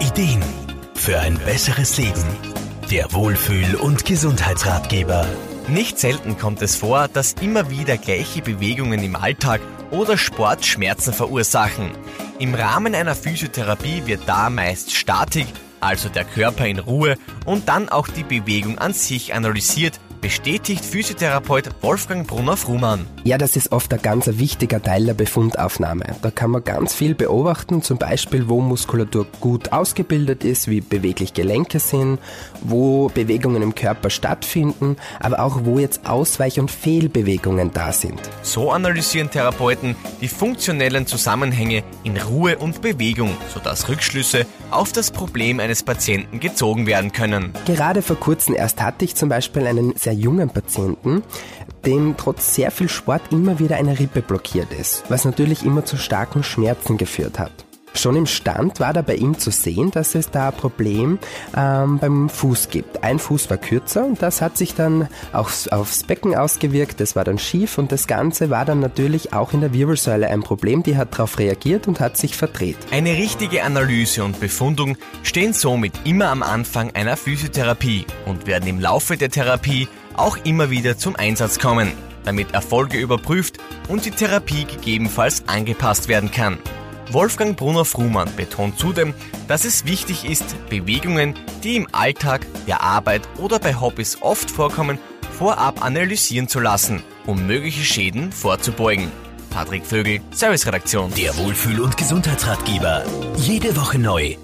Ideen für ein besseres Leben. Der Wohlfühl- und Gesundheitsratgeber. Nicht selten kommt es vor, dass immer wieder gleiche Bewegungen im Alltag oder Sport Schmerzen verursachen. Im Rahmen einer Physiotherapie wird da meist Statik, also der Körper in Ruhe und dann auch die Bewegung an sich analysiert bestätigt Physiotherapeut Wolfgang Brunner-Frumann. Ja, das ist oft ein ganz wichtiger Teil der Befundaufnahme. Da kann man ganz viel beobachten, zum Beispiel, wo Muskulatur gut ausgebildet ist, wie beweglich Gelenke sind, wo Bewegungen im Körper stattfinden, aber auch wo jetzt Ausweich- und Fehlbewegungen da sind. So analysieren Therapeuten die funktionellen Zusammenhänge in Ruhe und Bewegung, sodass Rückschlüsse auf das Problem eines Patienten gezogen werden können. Gerade vor kurzem erst hatte ich zum Beispiel einen sehr jungen Patienten, dem trotz sehr viel Sport immer wieder eine Rippe blockiert ist, was natürlich immer zu starken Schmerzen geführt hat. Schon im Stand war da bei ihm zu sehen, dass es da ein Problem ähm, beim Fuß gibt. Ein Fuß war kürzer und das hat sich dann aufs, aufs Becken ausgewirkt, das war dann schief und das Ganze war dann natürlich auch in der Wirbelsäule ein Problem, die hat darauf reagiert und hat sich verdreht. Eine richtige Analyse und Befundung stehen somit immer am Anfang einer Physiotherapie und werden im Laufe der Therapie auch immer wieder zum Einsatz kommen, damit Erfolge überprüft und die Therapie gegebenenfalls angepasst werden kann. Wolfgang Brunner-Frumann betont zudem, dass es wichtig ist, Bewegungen, die im Alltag, der Arbeit oder bei Hobbys oft vorkommen, vorab analysieren zu lassen, um mögliche Schäden vorzubeugen. Patrick Vögel, Serviceredaktion. Der Wohlfühl- und Gesundheitsratgeber. Jede Woche neu